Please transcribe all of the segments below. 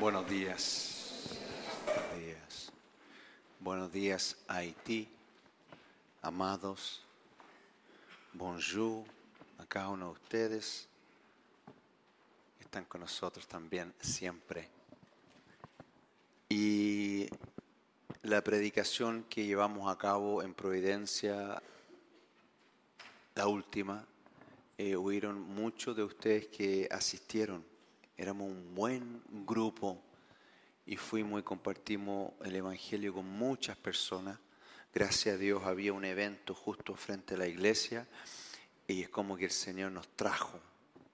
Buenos días. Buenos días. Haití. Amados. Bonjour a cada uno de ustedes. Están con nosotros también siempre. Y la predicación que llevamos a cabo en Providencia, la última, eh, muchos de ustedes que asistieron. Éramos un buen grupo y fuimos y compartimos el Evangelio con muchas personas. Gracias a Dios había un evento justo frente a la iglesia y es como que el Señor nos trajo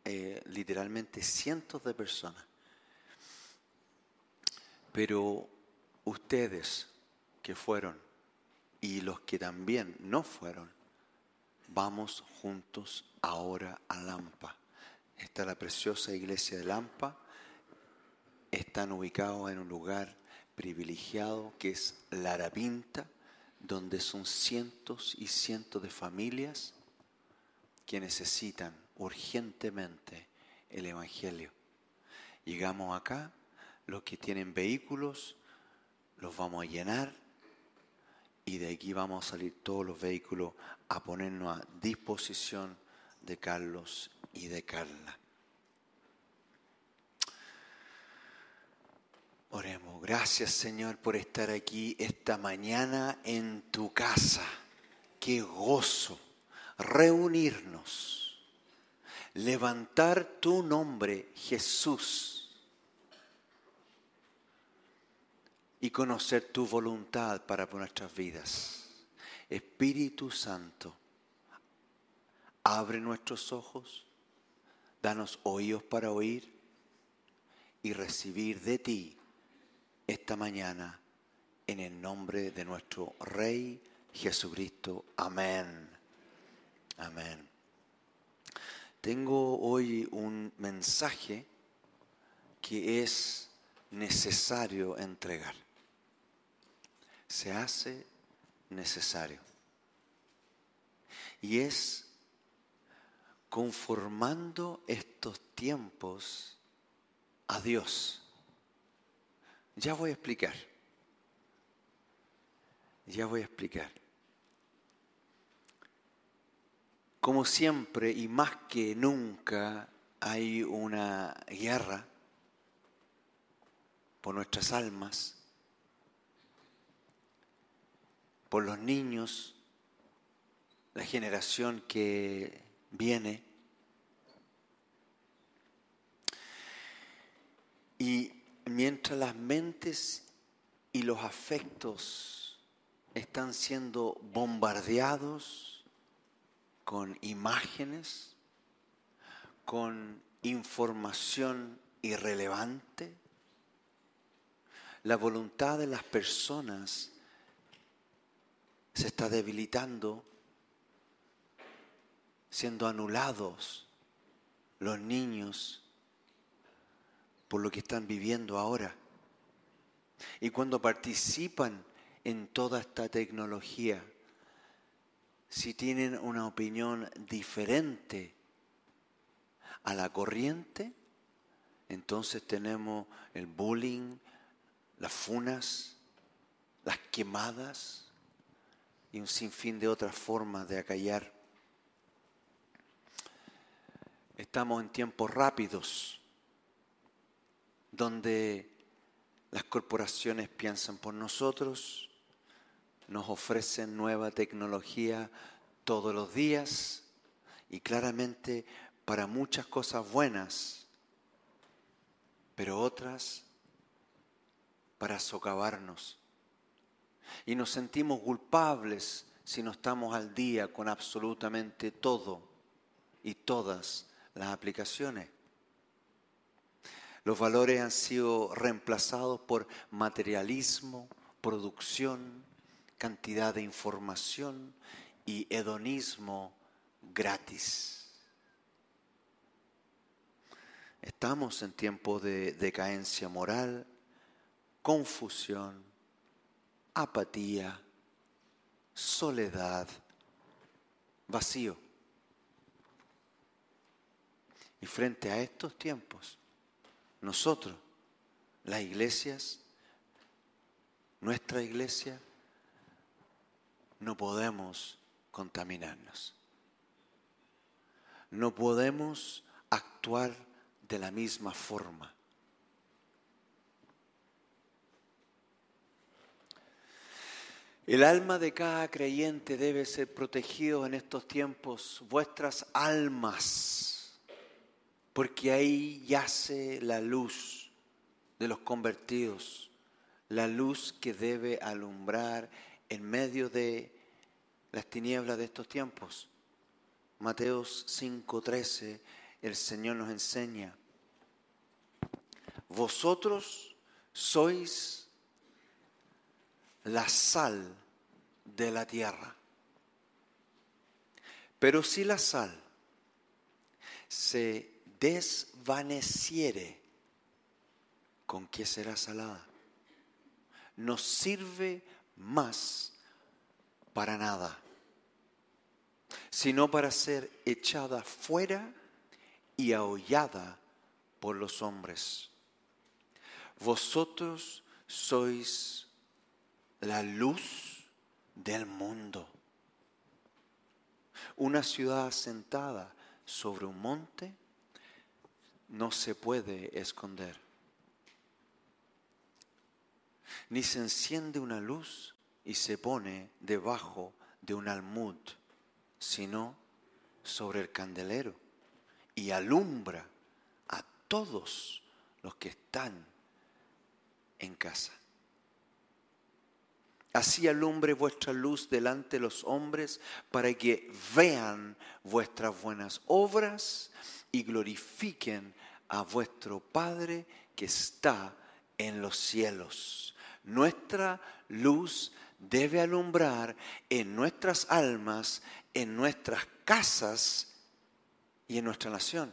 eh, literalmente cientos de personas. Pero ustedes que fueron y los que también no fueron, vamos juntos ahora a Lampa. Está la preciosa iglesia de Lampa. Están ubicados en un lugar privilegiado que es Larapinta, donde son cientos y cientos de familias que necesitan urgentemente el Evangelio. Llegamos acá, los que tienen vehículos, los vamos a llenar y de aquí vamos a salir todos los vehículos a ponernos a disposición de Carlos y de Carla. Oremos. Gracias Señor por estar aquí esta mañana en tu casa. Qué gozo reunirnos, levantar tu nombre, Jesús, y conocer tu voluntad para nuestras vidas. Espíritu Santo, abre nuestros ojos, danos oídos para oír y recibir de ti esta mañana en el nombre de nuestro Rey Jesucristo. Amén. Amén. Tengo hoy un mensaje que es necesario entregar. Se hace necesario. Y es conformando estos tiempos a Dios. Ya voy a explicar. Ya voy a explicar. Como siempre y más que nunca hay una guerra por nuestras almas, por los niños, la generación que viene. Y mientras las mentes y los afectos están siendo bombardeados con imágenes, con información irrelevante, la voluntad de las personas se está debilitando, siendo anulados los niños por lo que están viviendo ahora. Y cuando participan en toda esta tecnología, si tienen una opinión diferente a la corriente, entonces tenemos el bullying, las funas, las quemadas y un sinfín de otras formas de acallar. Estamos en tiempos rápidos donde las corporaciones piensan por nosotros, nos ofrecen nueva tecnología todos los días y claramente para muchas cosas buenas, pero otras para socavarnos. Y nos sentimos culpables si no estamos al día con absolutamente todo y todas las aplicaciones. Los valores han sido reemplazados por materialismo, producción, cantidad de información y hedonismo gratis. Estamos en tiempos de decadencia moral, confusión, apatía, soledad, vacío. Y frente a estos tiempos, nosotros las iglesias, nuestra iglesia, no podemos contaminarnos. No podemos actuar de la misma forma. El alma de cada creyente debe ser protegido en estos tiempos, vuestras almas, porque ahí yace la luz de los convertidos, la luz que debe alumbrar en medio de las tinieblas de estos tiempos. Mateos 5:13, el Señor nos enseña, vosotros sois la sal de la tierra. Pero si la sal se desvaneciere, ¿con qué será salada? No sirve más para nada, sino para ser echada fuera y ahollada por los hombres. Vosotros sois la luz del mundo. Una ciudad asentada sobre un monte no se puede esconder. Ni se enciende una luz y se pone debajo de un almud, sino sobre el candelero y alumbra a todos los que están en casa. Así alumbre vuestra luz delante de los hombres para que vean vuestras buenas obras y glorifiquen a vuestro Padre que está en los cielos. Nuestra luz debe alumbrar en nuestras almas, en nuestras casas y en nuestra nación.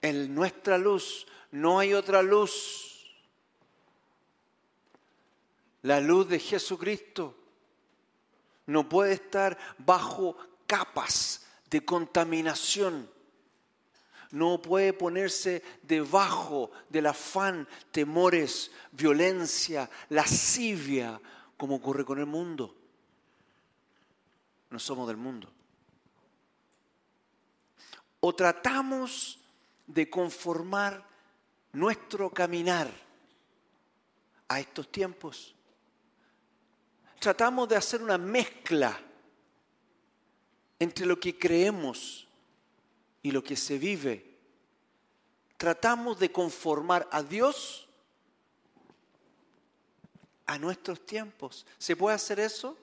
En nuestra luz no hay otra luz la luz de Jesucristo no puede estar bajo capas de contaminación. No puede ponerse debajo del afán, temores, violencia, lascivia, como ocurre con el mundo. No somos del mundo. O tratamos de conformar nuestro caminar a estos tiempos tratamos de hacer una mezcla entre lo que creemos y lo que se vive. Tratamos de conformar a Dios a nuestros tiempos. ¿Se puede hacer eso?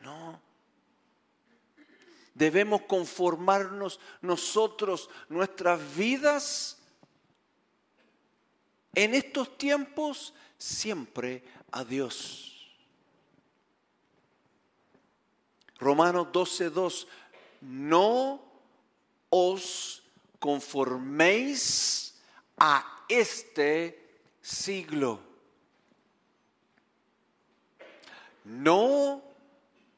No. Debemos conformarnos nosotros, nuestras vidas, en estos tiempos, siempre a Dios. Romanos 12:2, no os conforméis a este siglo. No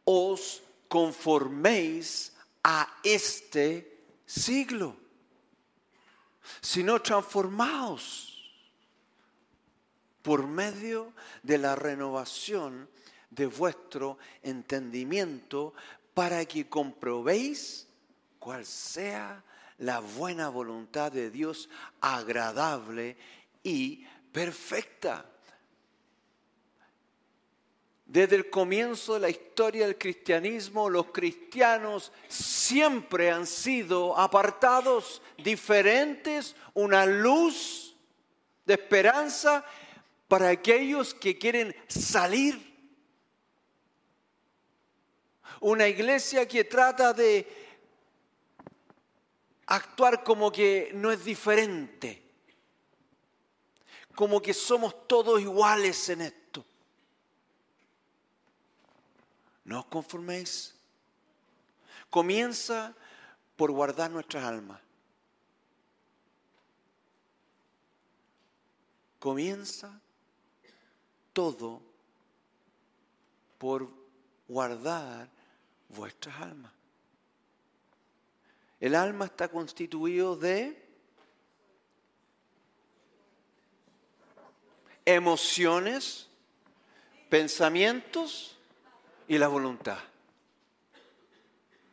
os conforméis a este siglo, sino transformaos por medio de la renovación de vuestro entendimiento para que comprobéis cuál sea la buena voluntad de Dios agradable y perfecta. Desde el comienzo de la historia del cristianismo, los cristianos siempre han sido apartados, diferentes, una luz de esperanza para aquellos que quieren salir una iglesia que trata de actuar como que no es diferente, como que somos todos iguales en esto. No os conforméis. Comienza por guardar nuestras almas. Comienza todo por guardar vuestras almas. El alma está constituido de emociones, pensamientos y la voluntad.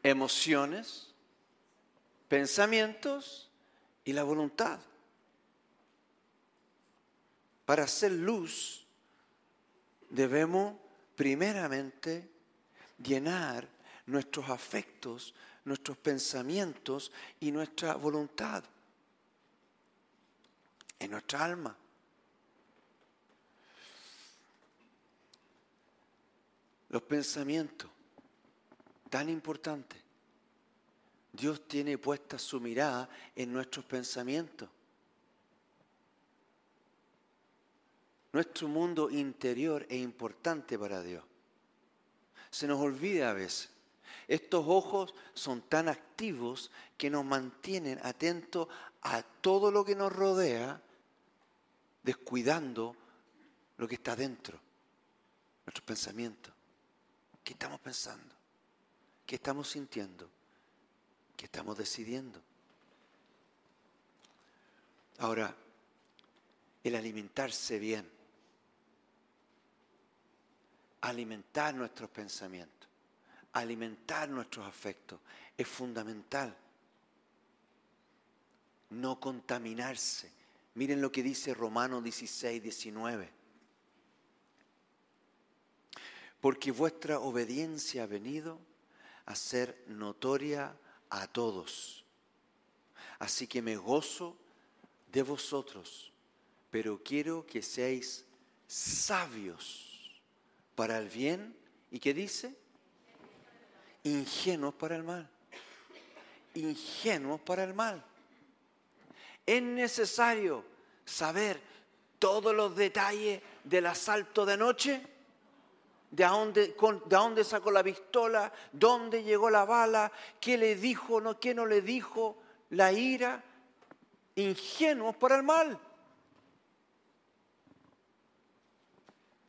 Emociones, pensamientos y la voluntad. Para hacer luz debemos primeramente llenar nuestros afectos, nuestros pensamientos y nuestra voluntad en nuestra alma. Los pensamientos, tan importantes. Dios tiene puesta su mirada en nuestros pensamientos. Nuestro mundo interior es importante para Dios. Se nos olvida a veces. Estos ojos son tan activos que nos mantienen atentos a todo lo que nos rodea, descuidando lo que está dentro, nuestros pensamientos. ¿Qué estamos pensando? ¿Qué estamos sintiendo? ¿Qué estamos decidiendo? Ahora, el alimentarse bien, alimentar nuestros pensamientos, alimentar nuestros afectos, es fundamental. No contaminarse. Miren lo que dice Romanos 16, 19 porque vuestra obediencia ha venido a ser notoria a todos. Así que me gozo de vosotros, pero quiero que seáis sabios para el bien. ¿Y qué dice? Ingenuos para el mal. Ingenuos para el mal. Es necesario saber todos los detalles del asalto de noche de dónde, de dónde sacó la pistola, dónde llegó la bala, qué le dijo, no, qué no le dijo, la ira, ingenuos para el mal.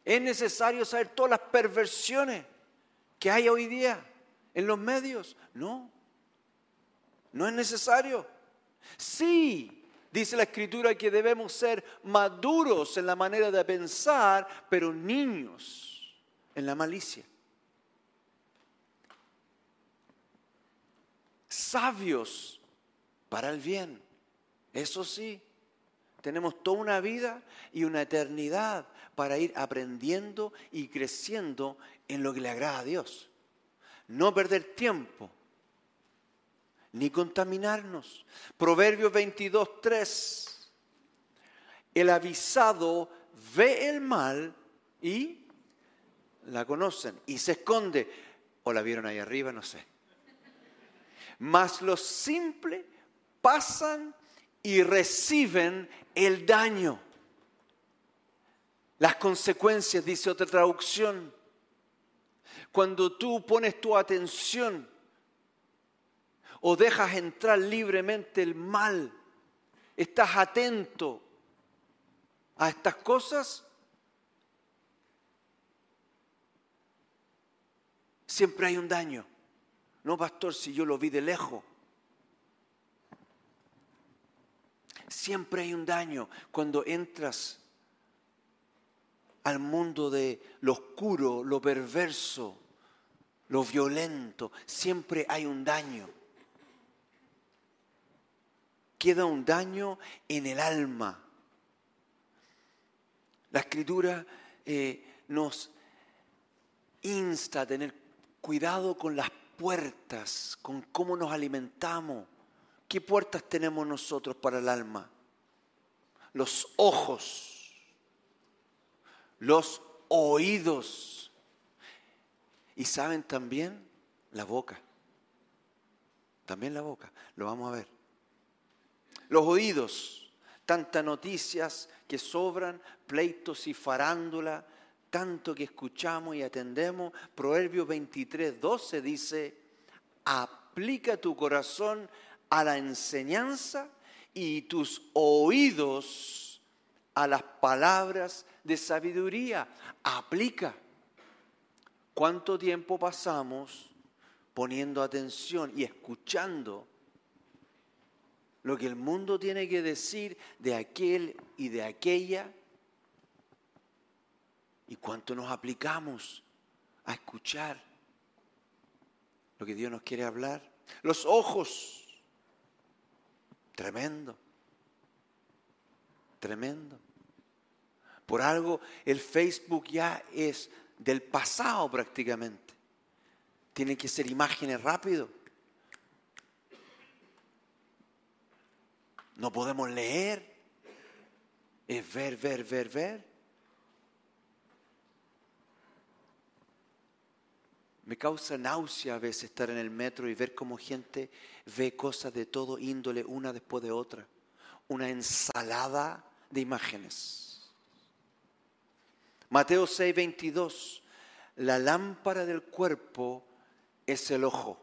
Es necesario saber todas las perversiones que hay hoy día en los medios. No, no es necesario. Sí, dice la escritura que debemos ser maduros en la manera de pensar, pero niños en la malicia. Sabios para el bien. Eso sí, tenemos toda una vida y una eternidad para ir aprendiendo y creciendo en lo que le agrada a Dios. No perder tiempo, ni contaminarnos. Proverbios 22, 3. El avisado ve el mal y la conocen y se esconde. O la vieron ahí arriba, no sé. Mas los simples pasan y reciben el daño. Las consecuencias, dice otra traducción. Cuando tú pones tu atención o dejas entrar libremente el mal, estás atento a estas cosas, siempre hay un daño. No, pastor, si yo lo vi de lejos. Siempre hay un daño cuando entras al mundo de lo oscuro, lo perverso, lo violento. Siempre hay un daño. Queda un daño en el alma. La escritura eh, nos insta a tener cuidado con las puertas, con cómo nos alimentamos. ¿Qué puertas tenemos nosotros para el alma? Los ojos, los oídos y saben también la boca. También la boca, lo vamos a ver. Los oídos, tantas noticias que sobran, pleitos y farándula, tanto que escuchamos y atendemos, Proverbio 23, 12 dice, aplica tu corazón a la enseñanza y tus oídos a las palabras de sabiduría. Aplica. ¿Cuánto tiempo pasamos poniendo atención y escuchando lo que el mundo tiene que decir de aquel y de aquella y cuánto nos aplicamos a escuchar lo que Dios nos quiere hablar. Los ojos, tremendo, tremendo. Por algo el Facebook ya es del pasado prácticamente. Tienen que ser imágenes rápido. No podemos leer. Es ver, ver, ver, ver. Me causa náusea a veces estar en el metro y ver cómo gente ve cosas de todo índole una después de otra. Una ensalada de imágenes. Mateo 6, 22. La lámpara del cuerpo es el ojo.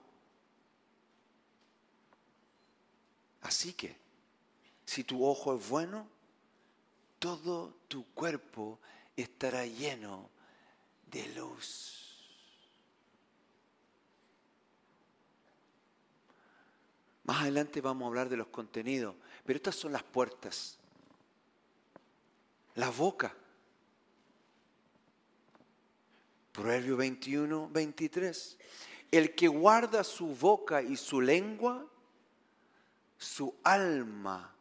Así que, si tu ojo es bueno, todo tu cuerpo estará lleno de luz. Más adelante vamos a hablar de los contenidos, pero estas son las puertas. La boca. Proverbio 21, 23. El que guarda su boca y su lengua, su alma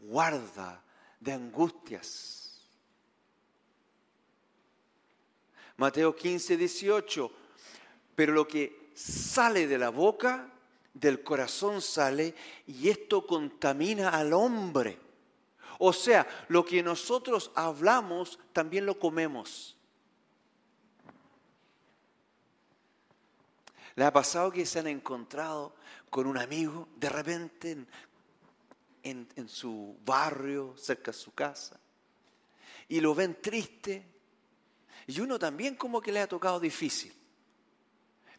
guarda de angustias. Mateo 15, 18. Pero lo que sale de la boca del corazón sale y esto contamina al hombre. O sea, lo que nosotros hablamos también lo comemos. ¿Le ha pasado que se han encontrado con un amigo de repente en, su barrio, cerca de su casa, y lo ven triste? Y uno también como que le ha tocado difícil.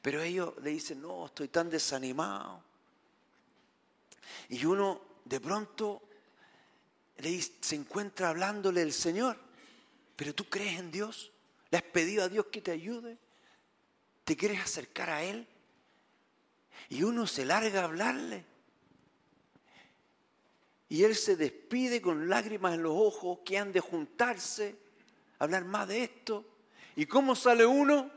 Pero ellos le dicen, no, estoy tan desanimado. Y uno de pronto se encuentra hablándole el Señor, pero tú crees en Dios, le has pedido a Dios que te ayude, te quieres acercar a Él. Y uno se larga a hablarle. Y Él se despide con lágrimas en los ojos que han de juntarse, hablar más de esto. ¿Y cómo sale uno?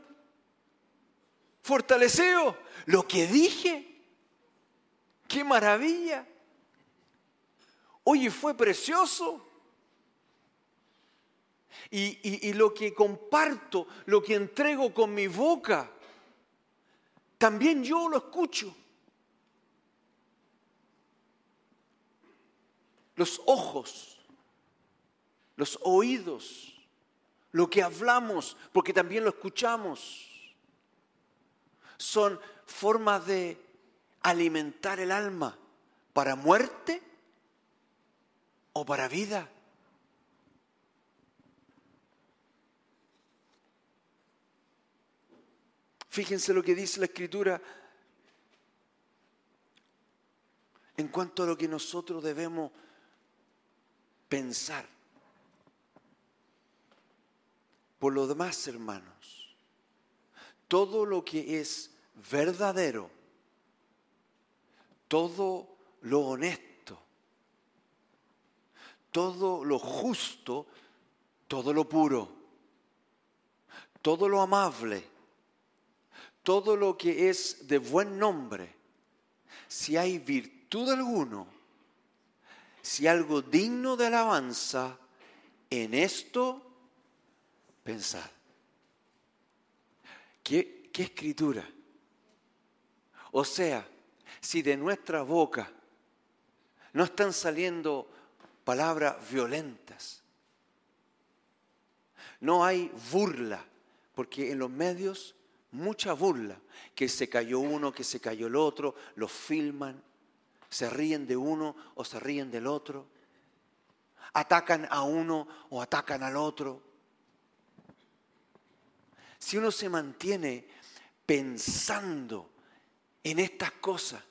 fortalecido. Lo que dije, qué maravilla. Oye, fue precioso. Y, y, lo que comparto, lo que entrego con mi boca, también yo lo escucho. Los ojos, los oídos, lo que hablamos, porque también lo escuchamos son formas de alimentar el alma para muerte o para vida. Fíjense lo que dice la escritura en cuanto a lo que nosotros debemos pensar. Por lo demás, hermanos, todo lo que es verdadero, todo lo honesto, todo lo justo, todo lo puro, todo lo amable, todo lo que es de buen nombre, si hay virtud alguno, si algo digno de alabanza, en esto pensad. ¿Qué, escritura? O sea, si de nuestra boca no están saliendo palabras violentas, no hay burla, porque en los medios mucha burla, que se cayó uno, que se cayó el otro, lo filman, se ríen de uno o se ríen del otro, atacan a uno o atacan al otro. Si uno se mantiene pensando en estas cosas,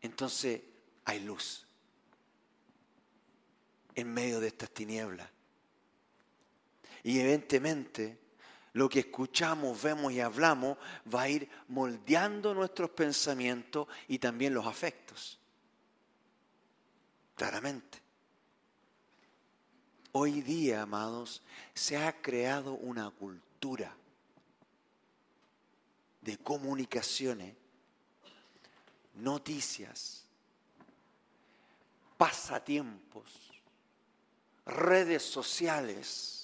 entonces hay luz en medio de estas tinieblas. Y evidentemente lo que escuchamos, vemos y hablamos va a ir moldeando nuestros pensamientos y también los afectos. Claramente. Hoy día, amados, se ha creado una cultura de comunicaciones, noticias, pasatiempos, redes sociales,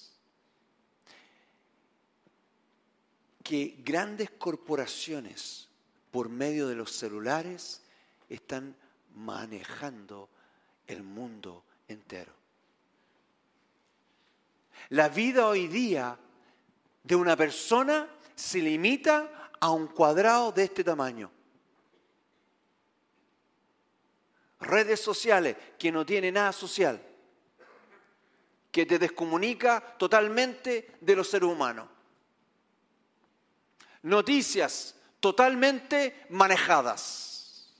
que grandes corporaciones, por medio de los celulares, están manejando el mundo entero. La vida hoy día de una persona se limita a un cuadrado de este tamaño. Redes sociales que no tiene nada social, que te descomunica totalmente de los seres humanos. Noticias totalmente manejadas.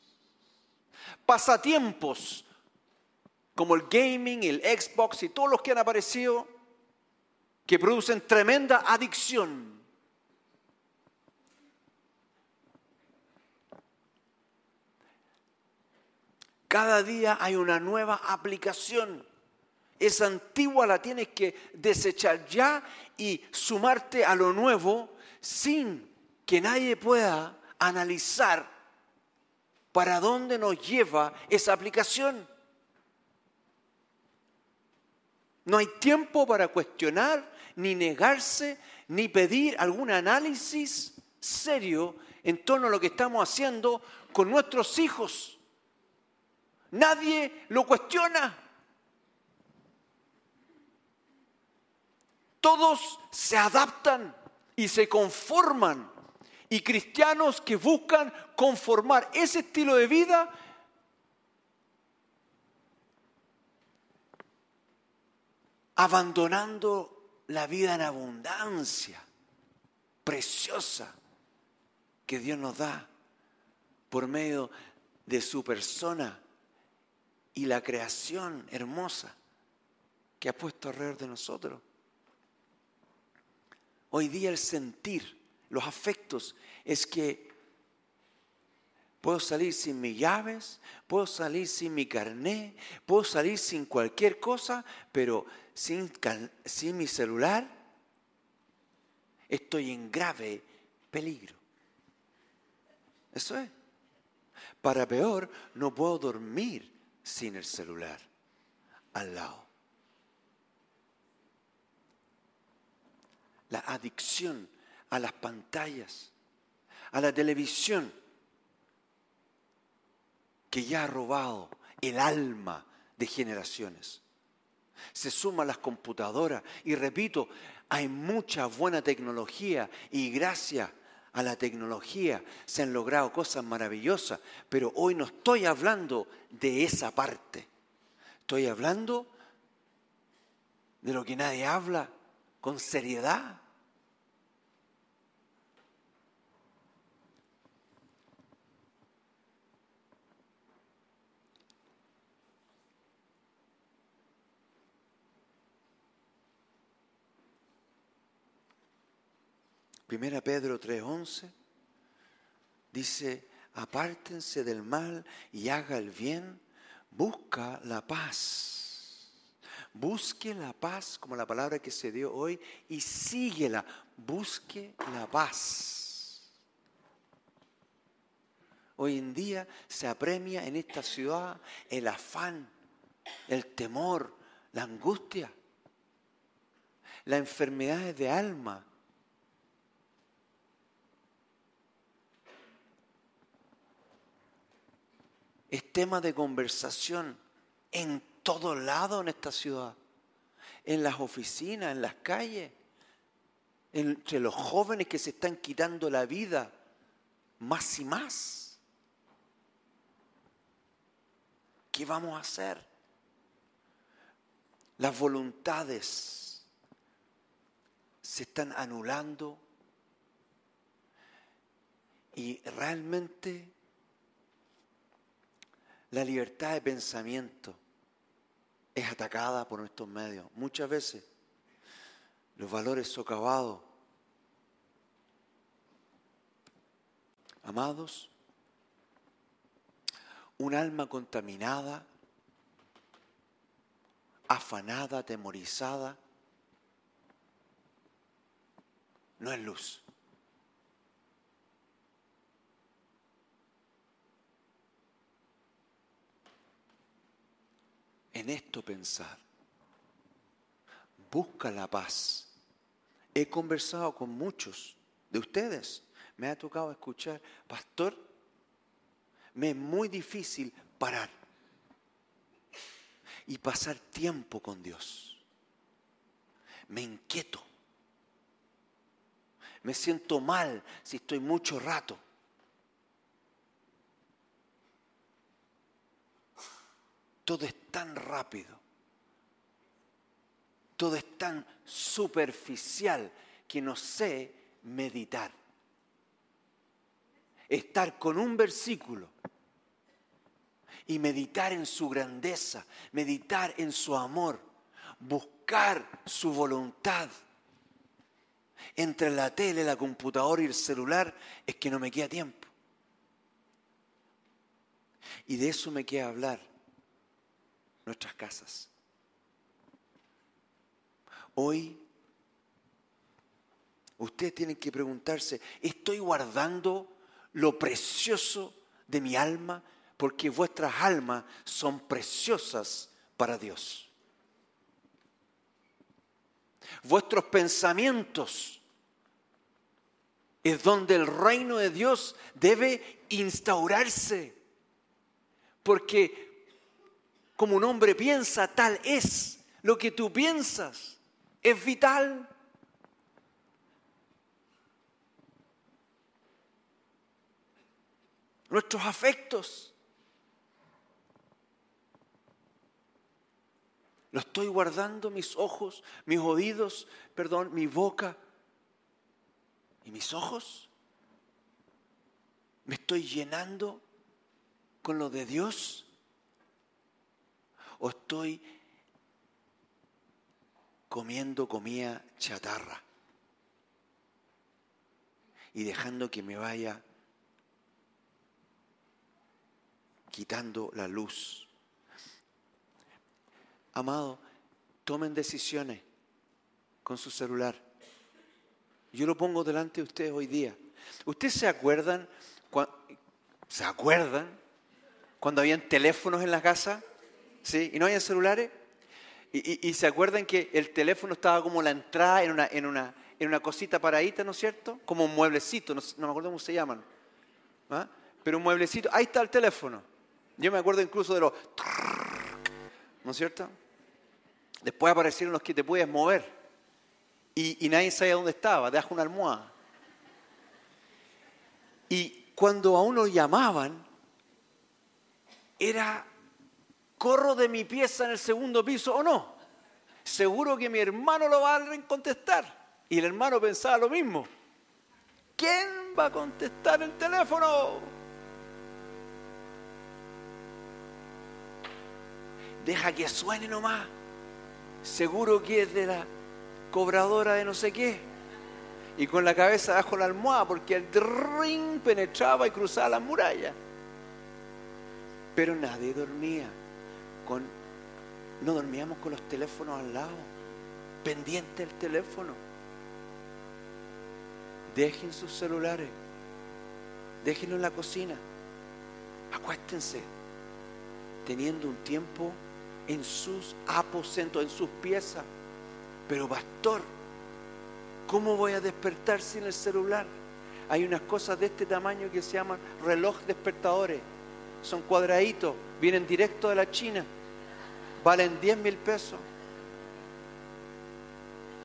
Pasatiempos como el gaming, el Xbox y todos los que han aparecido que producen tremenda adicción. Cada día hay una nueva aplicación. Esa antigua la tienes que desechar ya y sumarte a lo nuevo sin que nadie pueda analizar para dónde nos lleva esa aplicación. No hay tiempo para cuestionar ni negarse, ni pedir algún análisis serio en torno a lo que estamos haciendo con nuestros hijos. Nadie lo cuestiona. Todos se adaptan y se conforman. Y cristianos que buscan conformar ese estilo de vida abandonando la vida en abundancia, preciosa, que Dios nos da por medio de su persona y la creación hermosa que ha puesto alrededor de nosotros. Hoy día el sentir, los afectos, es que puedo salir sin mis llaves, puedo salir sin mi carné, puedo salir sin cualquier cosa, pero sin, mi celular, estoy en grave peligro. Eso es. Para peor, no puedo dormir sin el celular al lado. La adicción a las pantallas, a la televisión, que ya ha robado el alma de generaciones se suman las computadoras y repito, hay mucha buena tecnología y gracias a la tecnología se han logrado cosas maravillosas, pero hoy no estoy hablando de esa parte, estoy hablando de lo que nadie habla con seriedad. Primera Pedro 3:11 dice, apártense del mal y haga el bien, busca la paz. Busque la paz, como la palabra que se dio hoy, y síguela. Busque la paz. Hoy en día se apremia en esta ciudad el afán, el temor, la angustia, las enfermedades de alma, es tema de conversación en todo lado en esta ciudad, en las oficinas, en las calles, entre los jóvenes que se están quitando la vida más y más. ¿Qué vamos a hacer? Las voluntades se están anulando y realmente la libertad de pensamiento es atacada por nuestros medios. Muchas veces los valores socavados. Amados, un alma contaminada afanada, atemorizada, no es luz. En esto pensar. Busca la paz. He conversado con muchos de ustedes. Me ha tocado escuchar, pastor, me es muy difícil parar y pasar tiempo con Dios. Me inquieto. Me siento mal si estoy mucho rato. Todo es tan rápido. Todo es tan superficial que no sé meditar. Estar con un versículo y meditar en su grandeza, meditar en su amor, buscar su voluntad. Entre la tele, la computadora y el celular es que no me queda tiempo. Y de eso me queda hablar nuestras casas. Hoy ustedes tienen que preguntarse, ¿estoy guardando lo precioso de mi alma? porque vuestras almas son preciosas para Dios. Vuestros pensamientos es donde el reino de Dios debe instaurarse, porque como un hombre piensa, tal es lo que tú piensas, es vital. Nuestros afectos ¿Lo estoy guardando mis ojos, mis oídos, perdón, mi boca y mis ojos? ¿Me estoy llenando con lo de Dios? ¿O estoy comiendo comida chatarra y dejando que me vaya quitando la luz Amado, tomen decisiones con su celular. Yo lo pongo delante de ustedes hoy día. ¿Ustedes se acuerdan? ¿Se acuerdan cuando habían teléfonos en la casa? ¿Sí? ¿Y no habían celulares? Y, se acuerdan que el teléfono estaba como la entrada en una, en una, en una cosita paradita, ¿no es cierto? Como un mueblecito, no, me acuerdo cómo se llaman. ¿Ah? Pero un mueblecito, ahí está el teléfono. Yo me acuerdo incluso de los... ¿No es cierto? Después aparecieron los que te puedes mover. Y, nadie sabía dónde estaba, debajo una almohada. Y cuando a uno llamaban, era, corro de mi pieza en el segundo piso o no. Seguro que mi hermano lo va a contestar. Y el hermano pensaba lo mismo. ¿Quién va a contestar el teléfono? Deja que suene nomás seguro que es de la cobradora de no sé qué. Y con la cabeza bajo la almohada porque el ring penetraba y cruzaba la muralla. Pero nadie dormía. No dormíamos con los teléfonos al lado, pendiente del teléfono. Dejen sus celulares, déjenlo en la cocina, acuéstense, teniendo un tiempo en sus aposentos, en sus piezas. Pero pastor, ¿cómo voy a despertar sin el celular? Hay unas cosas de este tamaño que se llaman reloj despertadores. Son cuadraditos, vienen directo de la China, valen 10 mil pesos.